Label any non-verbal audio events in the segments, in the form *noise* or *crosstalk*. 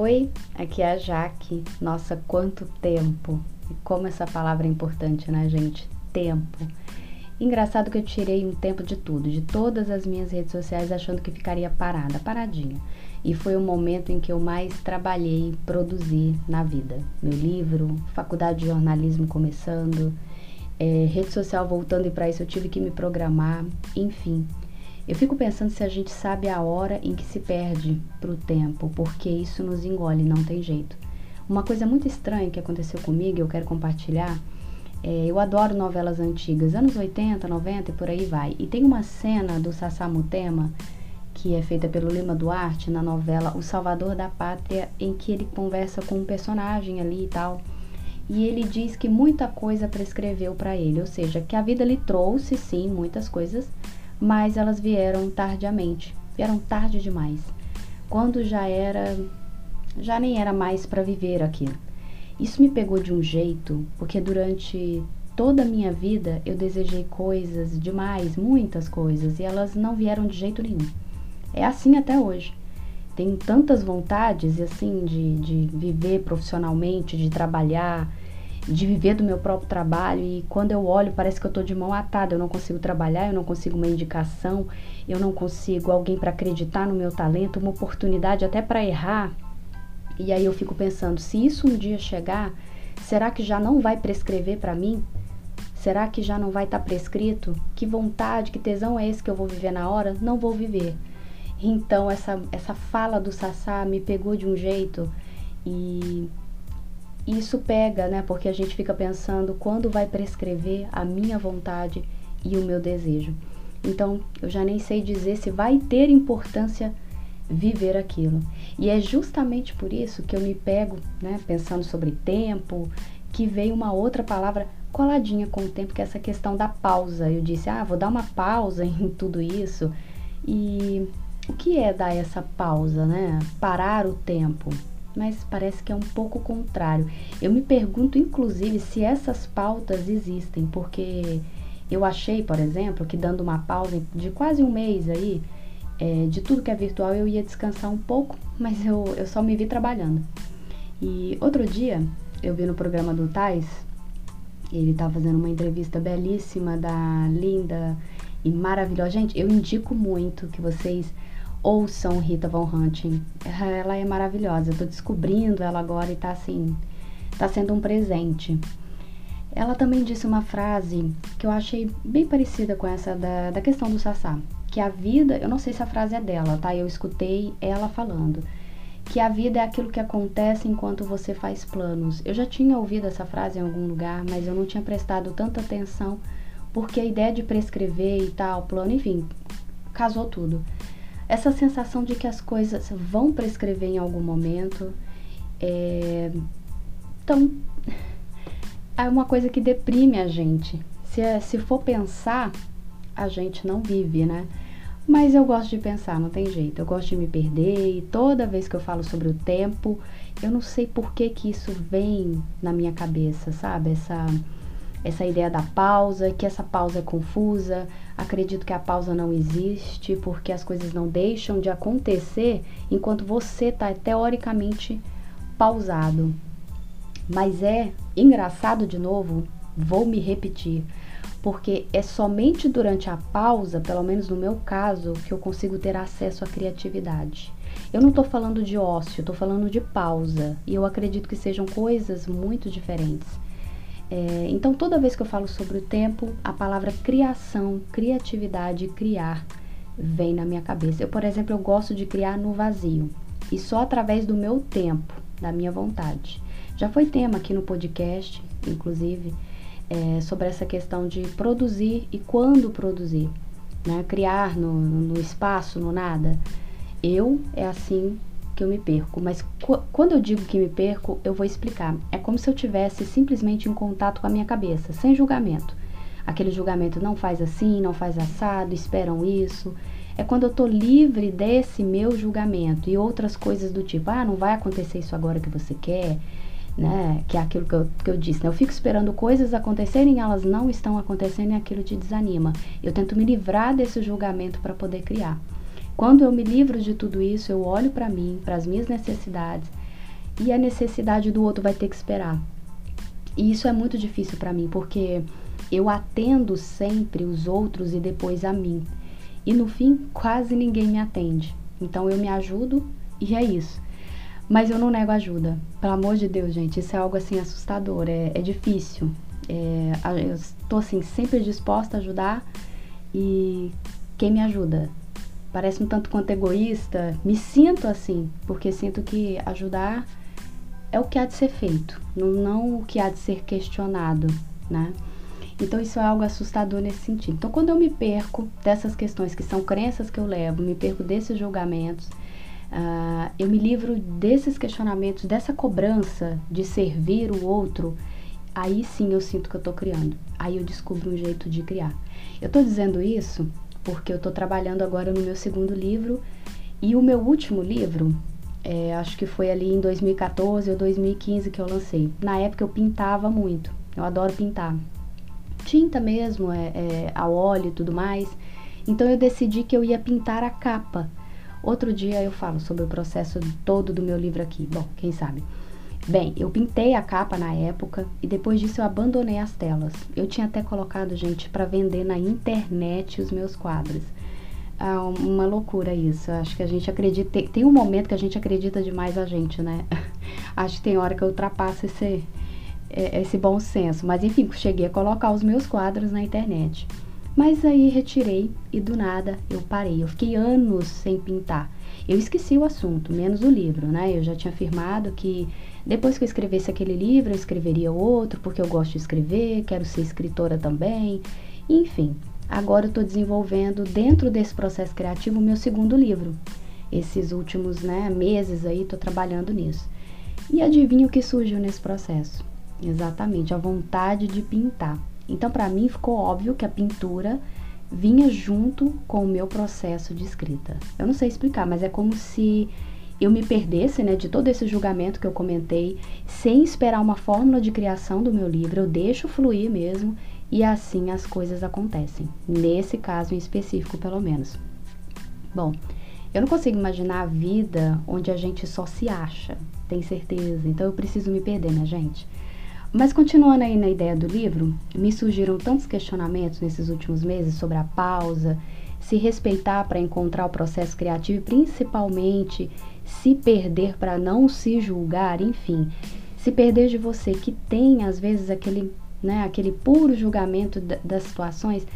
Oi, aqui é a Jaque. Nossa, quanto tempo! E como essa palavra é importante, né, gente? Tempo. Engraçado que eu tirei um tempo de tudo, de todas as minhas redes sociais, achando que ficaria parada, paradinha. E foi o momento em que eu mais trabalhei, produzi na vida. Meu livro, faculdade de jornalismo começando, é, rede social voltando e para isso eu tive que me programar, enfim. Eu fico pensando se a gente sabe a hora em que se perde para o tempo, porque isso nos engole, não tem jeito. Uma coisa muito estranha que aconteceu comigo, eu quero compartilhar. É, eu adoro novelas antigas, anos 80, 90 e por aí vai. E tem uma cena do Sassamutema, que é feita pelo Lima Duarte na novela O Salvador da Pátria, em que ele conversa com um personagem ali e tal. E ele diz que muita coisa prescreveu para ele, ou seja, que a vida lhe trouxe sim muitas coisas, mas elas vieram tardiamente, vieram tarde demais, quando já era, já nem era mais para viver aquilo. Isso me pegou de um jeito, porque durante toda a minha vida eu desejei coisas demais, muitas coisas, e elas não vieram de jeito nenhum. É assim até hoje. Tenho tantas vontades, assim, de, de viver profissionalmente, de trabalhar, de viver do meu próprio trabalho e quando eu olho parece que eu estou de mão atada, eu não consigo trabalhar, eu não consigo uma indicação, eu não consigo alguém para acreditar no meu talento, uma oportunidade até para errar. E aí eu fico pensando, se isso um dia chegar, será que já não vai prescrever para mim? Será que já não vai estar tá prescrito? Que vontade, que tesão é esse que eu vou viver na hora? Não vou viver. Então essa essa fala do Sassá me pegou de um jeito e isso pega, né? Porque a gente fica pensando quando vai prescrever a minha vontade e o meu desejo. Então, eu já nem sei dizer se vai ter importância viver aquilo. E é justamente por isso que eu me pego, né, pensando sobre tempo, que veio uma outra palavra coladinha com o tempo, que é essa questão da pausa. Eu disse, ah, vou dar uma pausa *laughs* em tudo isso. E o que é dar essa pausa, né? Parar o tempo mas parece que é um pouco contrário. Eu me pergunto, inclusive, se essas pautas existem, porque eu achei, por exemplo, que dando uma pausa de quase um mês aí, é, de tudo que é virtual, eu ia descansar um pouco, mas eu, eu só me vi trabalhando. E outro dia, eu vi no programa do Tais, ele tá fazendo uma entrevista belíssima da linda e maravilhosa. Gente, eu indico muito que vocês ouçam Rita Von Hunting. Ela é maravilhosa. Eu tô descobrindo ela agora e tá assim, tá sendo um presente. Ela também disse uma frase que eu achei bem parecida com essa da, da questão do Sassá. Que a vida, eu não sei se a frase é dela, tá? Eu escutei ela falando. Que a vida é aquilo que acontece enquanto você faz planos. Eu já tinha ouvido essa frase em algum lugar, mas eu não tinha prestado tanta atenção porque a ideia de prescrever e tal, plano, enfim, casou tudo essa sensação de que as coisas vão prescrever em algum momento. É... Então, é uma coisa que deprime a gente. Se, é, se for pensar, a gente não vive, né? Mas eu gosto de pensar, não tem jeito. Eu gosto de me perder e toda vez que eu falo sobre o tempo, eu não sei por que que isso vem na minha cabeça, sabe? Essa essa ideia da pausa, que essa pausa é confusa. Acredito que a pausa não existe porque as coisas não deixam de acontecer enquanto você está teoricamente pausado. Mas é engraçado de novo, vou me repetir, porque é somente durante a pausa, pelo menos no meu caso, que eu consigo ter acesso à criatividade. Eu não estou falando de ócio, estou falando de pausa, e eu acredito que sejam coisas muito diferentes. É, então, toda vez que eu falo sobre o tempo, a palavra criação, criatividade, criar vem na minha cabeça. Eu, por exemplo, eu gosto de criar no vazio e só através do meu tempo, da minha vontade. Já foi tema aqui no podcast, inclusive, é, sobre essa questão de produzir e quando produzir, né? Criar no, no espaço, no nada. Eu é assim que eu me perco, mas quando eu digo que me perco, eu vou explicar. É como se eu tivesse simplesmente em contato com a minha cabeça, sem julgamento. Aquele julgamento não faz assim, não faz assado, esperam isso. É quando eu tô livre desse meu julgamento e outras coisas do tipo, ah, não vai acontecer isso agora que você quer, né? Que é aquilo que eu, que eu disse, né? Eu fico esperando coisas acontecerem, elas não estão acontecendo e aquilo te desanima. Eu tento me livrar desse julgamento para poder criar. Quando eu me livro de tudo isso, eu olho para mim, para as minhas necessidades, e a necessidade do outro vai ter que esperar. E isso é muito difícil para mim, porque eu atendo sempre os outros e depois a mim. E no fim, quase ninguém me atende. Então eu me ajudo e é isso. Mas eu não nego ajuda. Pelo amor de Deus, gente, isso é algo assim assustador, é, é difícil. É, eu estou assim, sempre disposta a ajudar e quem me ajuda? Parece um tanto quanto egoísta, me sinto assim, porque sinto que ajudar é o que há de ser feito, não, não o que há de ser questionado, né? Então isso é algo assustador nesse sentido. Então quando eu me perco dessas questões que são crenças que eu levo, me perco desses julgamentos, uh, eu me livro desses questionamentos, dessa cobrança de servir o outro, aí sim eu sinto que eu estou criando. Aí eu descubro um jeito de criar. Eu estou dizendo isso porque eu estou trabalhando agora no meu segundo livro e o meu último livro, é, acho que foi ali em 2014 ou 2015 que eu lancei. Na época eu pintava muito, eu adoro pintar tinta mesmo, é, é, a óleo e tudo mais. Então eu decidi que eu ia pintar a capa. Outro dia eu falo sobre o processo todo do meu livro aqui. Bom, quem sabe. Bem, eu pintei a capa na época e depois disso eu abandonei as telas. Eu tinha até colocado, gente, para vender na internet os meus quadros. Ah, uma loucura isso. Acho que a gente acredita. Tem, tem um momento que a gente acredita demais a gente, né? *laughs* Acho que tem hora que eu ultrapasso esse, é, esse bom senso. Mas enfim, cheguei a colocar os meus quadros na internet. Mas aí retirei e do nada eu parei. Eu fiquei anos sem pintar. Eu esqueci o assunto, menos o livro, né? Eu já tinha afirmado que depois que eu escrevesse aquele livro, eu escreveria outro, porque eu gosto de escrever, quero ser escritora também. Enfim, agora eu estou desenvolvendo dentro desse processo criativo o meu segundo livro. Esses últimos né, meses aí estou trabalhando nisso. E adivinha o que surgiu nesse processo? Exatamente, a vontade de pintar. Então, para mim, ficou óbvio que a pintura vinha junto com o meu processo de escrita. Eu não sei explicar, mas é como se eu me perdesse, né, de todo esse julgamento que eu comentei, sem esperar uma fórmula de criação do meu livro, eu deixo fluir mesmo e assim as coisas acontecem. Nesse caso em específico, pelo menos. Bom, eu não consigo imaginar a vida onde a gente só se acha, tem certeza. Então eu preciso me perder, né, gente? Mas continuando aí na ideia do livro, me surgiram tantos questionamentos nesses últimos meses sobre a pausa, se respeitar para encontrar o processo criativo e principalmente se perder para não se julgar, enfim, se perder de você que tem às vezes aquele, né, aquele puro julgamento das situações,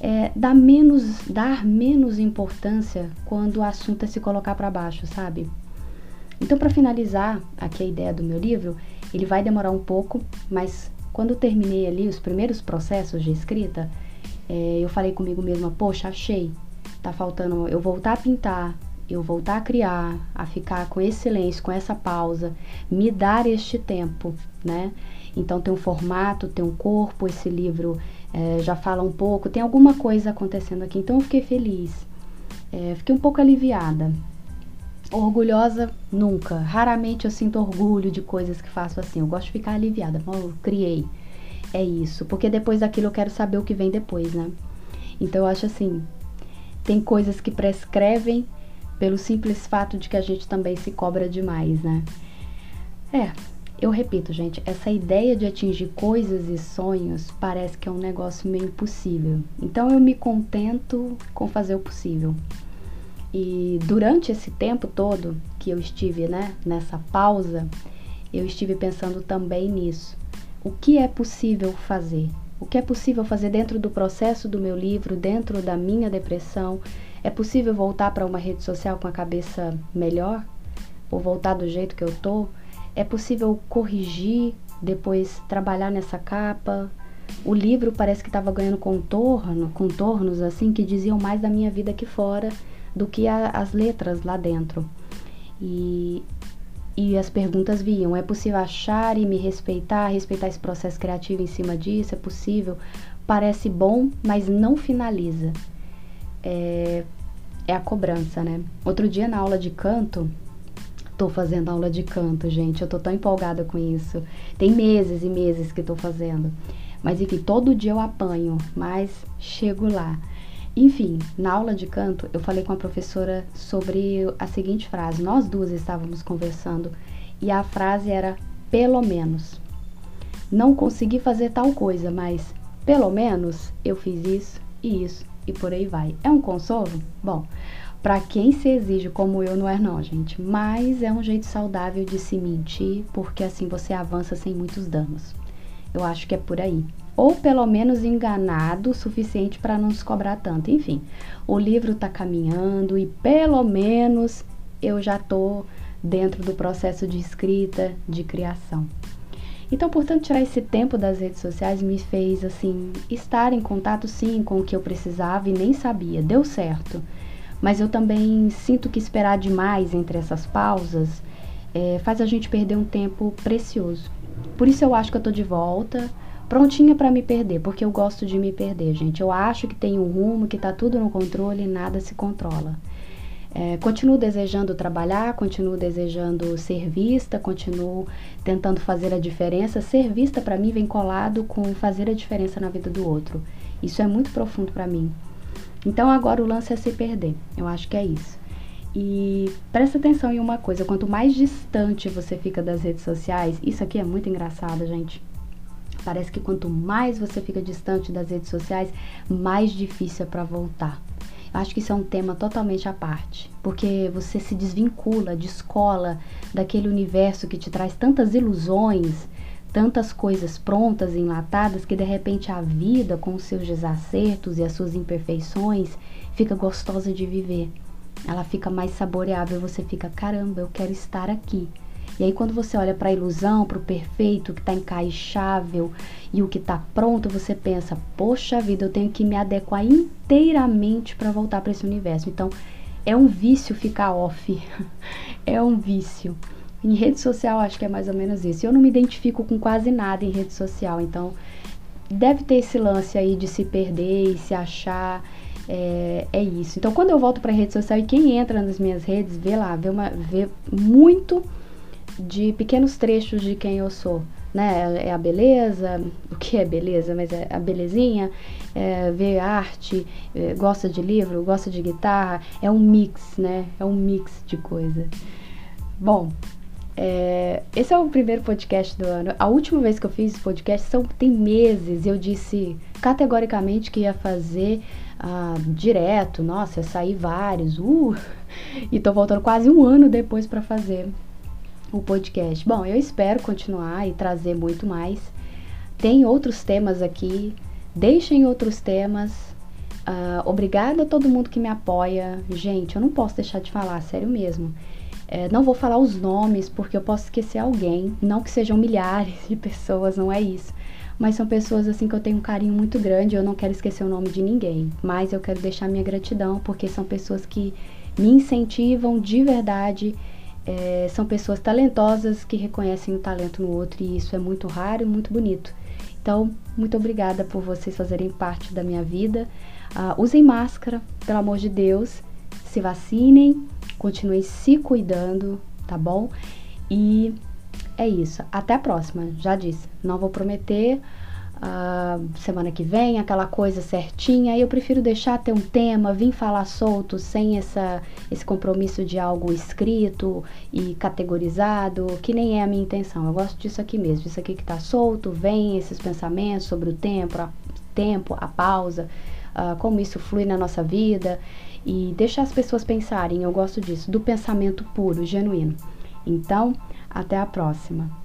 é, dar menos, dar menos importância quando o assunto é se colocar para baixo, sabe? Então, para finalizar aqui a ideia do meu livro, ele vai demorar um pouco, mas quando eu terminei ali os primeiros processos de escrita, é, eu falei comigo mesma, poxa, achei. Tá faltando eu voltar a pintar, eu voltar a criar, a ficar com esse silêncio, com essa pausa, me dar este tempo, né? Então tem um formato, tem um corpo, esse livro é, já fala um pouco, tem alguma coisa acontecendo aqui. Então eu fiquei feliz, é, fiquei um pouco aliviada. Orgulhosa, nunca. Raramente eu sinto orgulho de coisas que faço assim. Eu gosto de ficar aliviada. Eu criei. É isso. Porque depois daquilo eu quero saber o que vem depois, né? Então eu acho assim. Tem coisas que prescrevem pelo simples fato de que a gente também se cobra demais, né? É, eu repito, gente, essa ideia de atingir coisas e sonhos parece que é um negócio meio impossível. Então eu me contento com fazer o possível. E durante esse tempo todo que eu estive né, nessa pausa, eu estive pensando também nisso. O que é possível fazer? O que é possível fazer dentro do processo do meu livro, dentro da minha depressão? É possível voltar para uma rede social com a cabeça melhor? Ou voltar do jeito que eu tô? É possível corrigir, depois trabalhar nessa capa? O livro parece que estava ganhando contorno, contornos assim que diziam mais da minha vida aqui fora do que a, as letras lá dentro. E, e as perguntas vinham: é possível achar e me respeitar, respeitar esse processo criativo em cima disso? É possível? Parece bom, mas não finaliza. É, é a cobrança, né? Outro dia na aula de canto, tô fazendo aula de canto, gente. Eu tô tão empolgada com isso. Tem meses e meses que tô fazendo. Mas enfim, todo dia eu apanho, mas chego lá. Enfim, na aula de canto, eu falei com a professora sobre a seguinte frase. Nós duas estávamos conversando e a frase era pelo menos. Não consegui fazer tal coisa, mas pelo menos eu fiz isso e isso e por aí vai. É um consolo? Bom, para quem se exige como eu não é não, gente, mas é um jeito saudável de se mentir, porque assim você avança sem muitos danos. Eu acho que é por aí. Ou pelo menos enganado o suficiente para não se cobrar tanto. Enfim, o livro está caminhando e pelo menos eu já estou dentro do processo de escrita, de criação. Então, portanto, tirar esse tempo das redes sociais me fez assim estar em contato sim com o que eu precisava e nem sabia. Deu certo. Mas eu também sinto que esperar demais entre essas pausas é, faz a gente perder um tempo precioso. Por isso eu acho que eu tô de volta, prontinha para me perder, porque eu gosto de me perder, gente. Eu acho que tem um rumo, que tá tudo no controle e nada se controla. É, continuo desejando trabalhar, continuo desejando ser vista, continuo tentando fazer a diferença. Ser vista para mim vem colado com fazer a diferença na vida do outro. Isso é muito profundo para mim. Então agora o lance é se perder. Eu acho que é isso. E presta atenção em uma coisa: quanto mais distante você fica das redes sociais, isso aqui é muito engraçado, gente. Parece que quanto mais você fica distante das redes sociais, mais difícil é para voltar. Acho que isso é um tema totalmente à parte, porque você se desvincula, descola daquele universo que te traz tantas ilusões, tantas coisas prontas, enlatadas, que de repente a vida, com os seus desacertos e as suas imperfeições, fica gostosa de viver. Ela fica mais saboreável, você fica, caramba, eu quero estar aqui. E aí quando você olha para a ilusão, para o perfeito, que está encaixável e o que está pronto, você pensa, poxa vida, eu tenho que me adequar inteiramente para voltar para esse universo. Então é um vício ficar off, *laughs* é um vício. Em rede social acho que é mais ou menos isso. Eu não me identifico com quase nada em rede social, então deve ter esse lance aí de se perder e se achar. É, é isso. Então, quando eu volto para rede social e quem entra nas minhas redes vê lá, vê, uma, vê muito de pequenos trechos de quem eu sou. Né? É a beleza, o que é beleza, mas é a belezinha, é ver arte, é, gosta de livro, gosta de guitarra, é um mix, né? É um mix de coisa. Bom, é, esse é o primeiro podcast do ano. A última vez que eu fiz esse podcast são, tem meses. Eu disse categoricamente que ia fazer ah, direto. Nossa, ia sair vários. Uh, *laughs* e tô voltando quase um ano depois para fazer o podcast. Bom, eu espero continuar e trazer muito mais. Tem outros temas aqui, deixem outros temas. Uh, obrigada a todo mundo que me apoia. Gente, eu não posso deixar de falar, sério mesmo. É, não vou falar os nomes porque eu posso esquecer alguém. Não que sejam milhares de pessoas, não é isso. Mas são pessoas assim que eu tenho um carinho muito grande. Eu não quero esquecer o nome de ninguém. Mas eu quero deixar minha gratidão porque são pessoas que me incentivam de verdade é, são pessoas talentosas que reconhecem o talento no outro e isso é muito raro e muito bonito. Então, muito obrigada por vocês fazerem parte da minha vida. Uh, usem máscara, pelo amor de Deus. Se vacinem, continuem se cuidando, tá bom? E é isso. Até a próxima. Já disse, não vou prometer uh, semana que vem, aquela coisa certinha. Eu prefiro deixar ter um tema, vir falar solto, sem essa, esse compromisso de algo escrito e categorizado, que nem é a minha intenção. Eu gosto disso aqui mesmo, isso aqui que tá solto, vem esses pensamentos sobre o tempo, a, tempo, a pausa, uh, como isso flui na nossa vida e deixar as pessoas pensarem. Eu gosto disso, do pensamento puro, genuíno. Então, até a próxima.